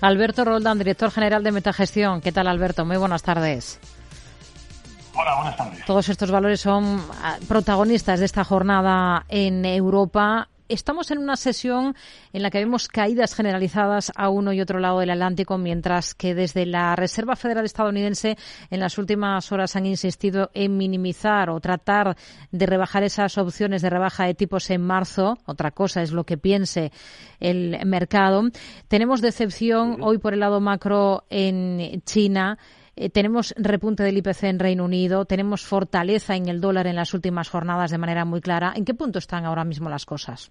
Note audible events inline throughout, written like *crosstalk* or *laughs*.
Alberto Roldán, director general de Metagestión. ¿Qué tal, Alberto? Muy buenas tardes. Hola, buenas tardes. Todos estos valores son ah, protagonistas de esta jornada en Europa estamos en una sesión en la que vemos caídas generalizadas a uno y otro lado del Atlántico, mientras que desde la Reserva Federal estadounidense en las últimas horas han insistido en minimizar o tratar de rebajar esas opciones de rebaja de tipos en marzo. Otra cosa es lo que piense el mercado. Tenemos decepción hoy por el lado macro en China. Eh, tenemos repunte del IPC en Reino Unido, tenemos fortaleza en el dólar en las últimas jornadas de manera muy clara. ¿En qué punto están ahora mismo las cosas?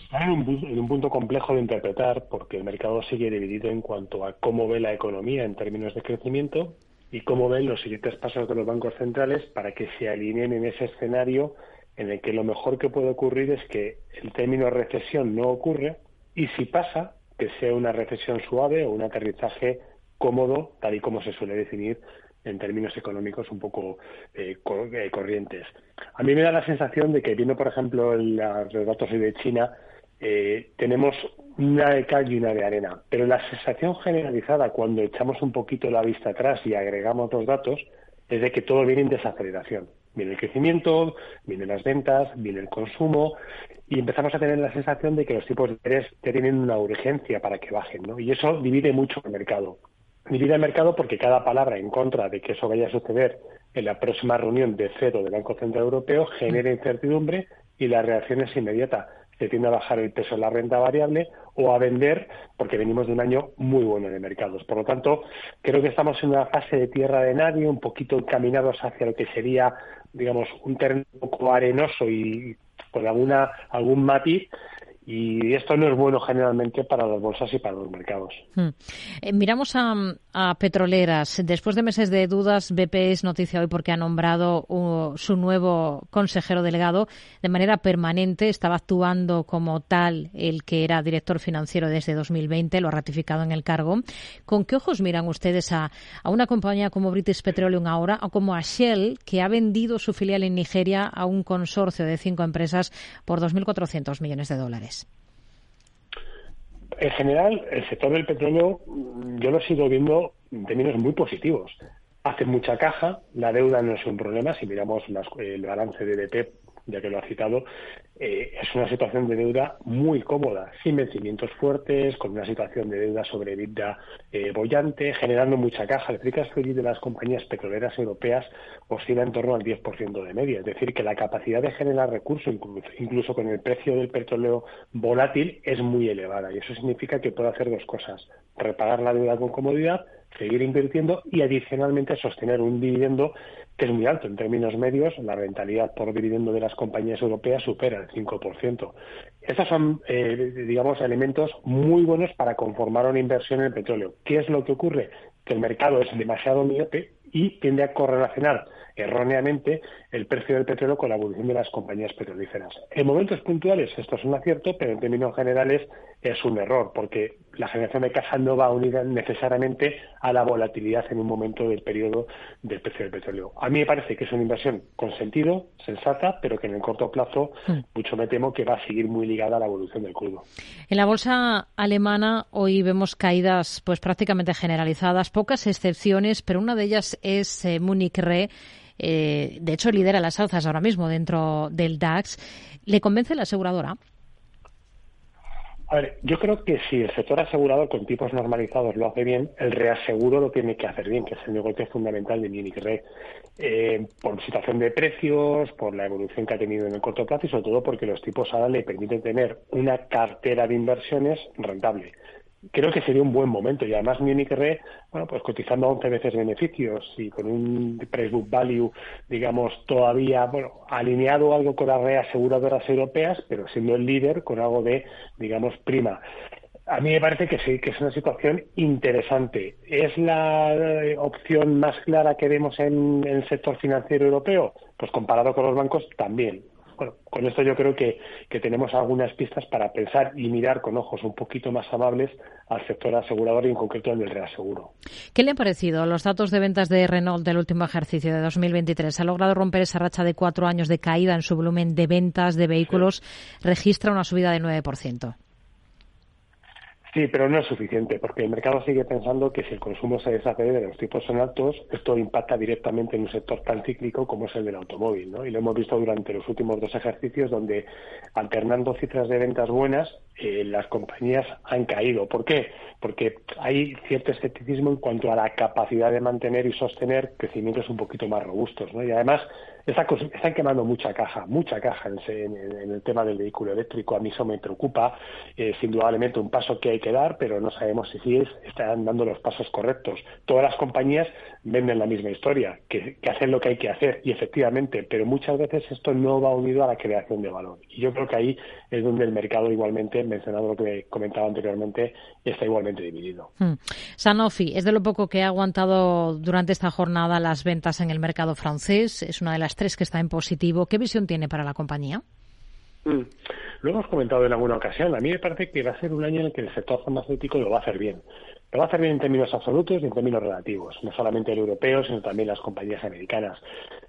Están en un, punto complejo de interpretar porque el mercado sigue dividido en cuanto a cómo ve la economía en términos de crecimiento y cómo ven los siguientes pasos de los bancos centrales para que se alineen en ese escenario en el que lo mejor que puede ocurrir es que el término recesión no ocurre y si pasa, que sea una recesión suave o un aterrizaje cómodo, tal y como se suele definir en términos económicos un poco eh, eh, corrientes. A mí me da la sensación de que, viendo, por ejemplo, los datos de China, eh, tenemos una de cal y una de arena, pero la sensación generalizada cuando echamos un poquito la vista atrás y agregamos los datos es de que todo viene en desaceleración. Viene el crecimiento, vienen las ventas, viene el consumo y empezamos a tener la sensación de que los tipos de interés tienen una urgencia para que bajen, ¿no? Y eso divide mucho el mercado divide el mercado porque cada palabra en contra de que eso vaya a suceder en la próxima reunión de cero del Banco Central Europeo genera incertidumbre y la reacción es inmediata. Se tiende a bajar el peso de la renta variable o a vender porque venimos de un año muy bueno de mercados. Por lo tanto, creo que estamos en una fase de tierra de nadie, un poquito encaminados hacia lo que sería, digamos, un terreno un poco arenoso y con alguna, algún matiz y esto no es bueno generalmente para las bolsas y para los mercados. Hmm. Eh, miramos a, petroleras. Después de meses de dudas, BP es noticia hoy porque ha nombrado uh, su nuevo consejero delegado de manera permanente. Estaba actuando como tal el que era director financiero desde 2020, lo ha ratificado en el cargo. ¿Con qué ojos miran ustedes a, a una compañía como British Petroleum ahora o como a Shell, que ha vendido su filial en Nigeria a un consorcio de cinco empresas por 2.400 millones de dólares? En general, el sector del petróleo mm, yo lo sigo viendo en términos muy positivos. Hace mucha caja, la deuda no es un problema. Si miramos el balance de BP ya que lo ha citado, eh, es una situación de deuda muy cómoda, sin vencimientos fuertes, con una situación de deuda sobre vida eh, bollante, generando mucha caja. El free de las compañías petroleras europeas oscila en torno al 10% de media, es decir, que la capacidad de generar recursos, incluso, con el precio del petróleo volátil, es muy elevada. Y eso significa que puede hacer dos cosas, repagar la deuda con comodidad, seguir invirtiendo y adicionalmente sostener un dividendo que es muy alto en términos medios. La rentabilidad por dividendo de las compañías europeas supera el 5%. Estos son, eh, digamos, elementos muy buenos para conformar una inversión en el petróleo. ¿Qué es lo que ocurre? Que el mercado es demasiado miope y tiende a correlacionar erróneamente el precio del petróleo con la evolución de las compañías petrolíferas. En momentos puntuales esto es un acierto, pero en términos generales es un error, porque la generación de caja no va unida necesariamente a la volatilidad en un momento del periodo del precio del petróleo. A mí me parece que es una inversión con sentido, sensata, pero que en el corto plazo hmm. mucho me temo que va a seguir muy ligada a la evolución del crudo. En la bolsa alemana hoy vemos caídas pues prácticamente generalizadas, pocas excepciones, pero una de ellas es eh, Munich Re eh, de hecho lidera las alzas ahora mismo dentro del DAX. ¿Le convence la aseguradora? A ver, yo creo que si el sector asegurador con tipos normalizados lo hace bien, el reaseguro lo tiene que hacer bien, que es el negocio fundamental de Munich Re, eh, por situación de precios, por la evolución que ha tenido en el corto plazo y sobre todo porque los tipos ahora le permiten tener una cartera de inversiones rentable creo que sería un buen momento y además Munich Re, bueno, pues cotizando a 11 veces beneficios y con un price book value, digamos, todavía, bueno, alineado algo con las reaseguradoras europeas, pero siendo el líder con algo de, digamos, prima. A mí me parece que sí, que es una situación interesante. ¿Es la eh, opción más clara que vemos en el sector financiero europeo? Pues comparado con los bancos, también bueno, con esto yo creo que, tenemos algunas pistas para pensar y mirar con ojos un poquito más amables al sector asegurador y en concreto al del reaseguro. ¿Qué le han parecido los datos de ventas de Renault del último ejercicio de 2023? ¿Ha logrado romper esa racha de cuatro años de caída en su volumen de ventas de vehículos? Registra una subida de 9%. Sí, pero no es suficiente, porque el mercado sigue pensando que si el consumo se desacelera los tipos son altos, esto impacta directamente en un sector tan cíclico como es el del automóvil, ¿no? Y lo hemos visto durante los últimos dos ejercicios, donde alternando cifras de ventas buenas, eh, las compañías han caído. ¿Por qué? Porque hay cierto escepticismo en cuanto a la capacidad de mantener y sostener crecimientos un poquito más robustos, ¿no? Y además están quemando mucha caja, mucha caja en, el tema del vehículo eléctrico. A mí eso me preocupa. Es indudablemente un paso que hay que dar, pero no sabemos si sí están dando los pasos correctos. Todas las compañías venden la misma historia, que, hacen lo que hay que hacer, y efectivamente, pero muchas veces esto no va unido a la creación de valor. Y yo creo que ahí es donde el mercado igualmente, mencionado lo que comentaba anteriormente, está igualmente dividido. Hmm. Sanofi es de lo poco que ha aguantado durante esta jornada las ventas en el mercado francés. Es una de las tres que está en positivo. ¿Qué visión tiene para la compañía? Mm. Lo hemos comentado en alguna ocasión. A mí me parece que va a ser un año en el que el sector farmacéutico lo va a hacer bien. Lo va a hacer bien en términos absolutos y en términos relativos, no solamente el europeo, sino también las compañías americanas.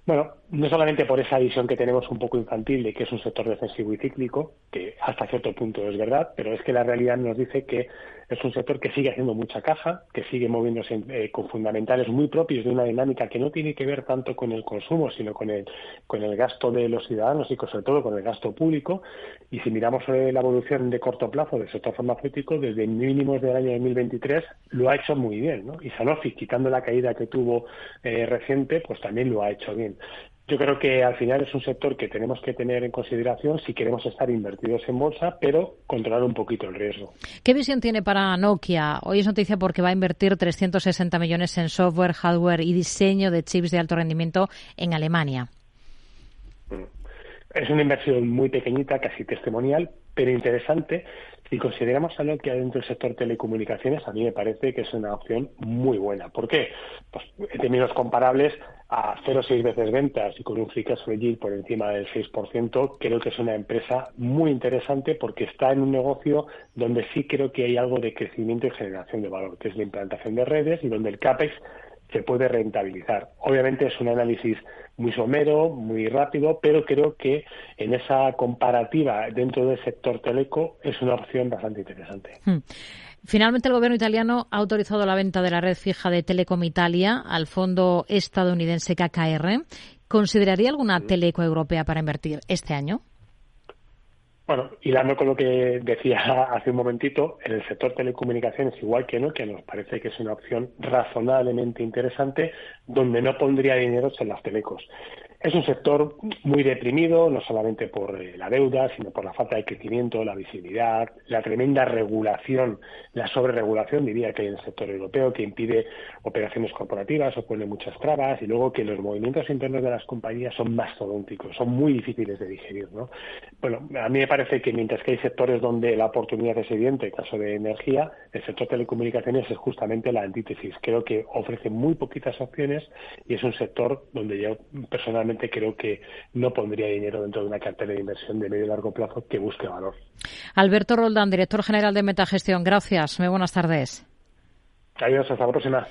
Bueno, no solamente por esa visión que tenemos un poco infantil de que es un sector defensivo y cíclico, que hasta cierto punto es verdad, pero es que la realidad nos dice que es un sector que sigue haciendo mucha caja, que sigue moviéndose eh, con fundamentales muy propios de una dinámica que no tiene que ver tanto con el consumo, sino con el, con el gasto de los ciudadanos y sobre todo con el gasto público. Y si miramos eh, la evolución de corto plazo del sector farmacéutico, desde mínimos del año 2023 lo ha hecho muy bien. ¿no? Y Sanofi, quitando la caída que tuvo eh, reciente, pues también lo ha hecho bien. Yo creo que al final es un sector que tenemos que tener en consideración si queremos estar invertidos en bolsa, pero controlar un poquito el riesgo. ¿Qué visión tiene para Nokia? Hoy es noticia porque va a invertir 360 millones en software, hardware y diseño de chips de alto rendimiento en Alemania. Mm. Es una inversión muy pequeñita, casi testimonial, pero interesante si consideramos a Nokia dentro del sector telecomunicaciones, a mí me parece que es una opción muy buena. ¿Por qué? Pues en términos comparables a 0,6 veces ventas y con un free cash flow por encima del 6%, creo que es una empresa muy interesante porque está en un negocio donde sí creo que hay algo de crecimiento y generación de valor, que es la implantación de redes y donde el CAPEX se puede rentabilizar. Obviamente es un análisis muy somero, muy rápido, pero creo que en esa comparativa dentro del sector teleco es una opción bastante interesante. Hmm. Finalmente, el gobierno italiano ha autorizado la venta de la red fija de Telecom Italia al fondo estadounidense KKR. ¿Consideraría alguna teleco europea para invertir este año? Bueno, hilando con lo que decía *laughs* hace un momentito, en el sector telecomunicaciones, igual que no, que nos parece que es una opción razonablemente interesante, donde no pondría dinero en las telecos. Es un sector muy deprimido, no solamente por eh, la deuda, sino por la falta de crecimiento, la visibilidad, la tremenda regulación, la sobreregulación, diría que hay en el sector europeo, que impide operaciones corporativas o pone muchas trabas, y luego que los movimientos internos de las compañías son mastodónticos, son muy difíciles de digerir. ¿no? Bueno, a mí me parece que mientras que hay sectores donde la oportunidad es evidente, en caso de energía, el sector telecomunicaciones es justamente la antítesis. Creo que ofrece muy poquitas opciones y es un sector donde yo personalmente creo que no pondría dinero dentro de una cartera de inversión de medio y largo plazo que busque valor. Alberto Roldán, director general de Metagestión. Gracias. Muy buenas tardes. Adiós, hasta la próxima.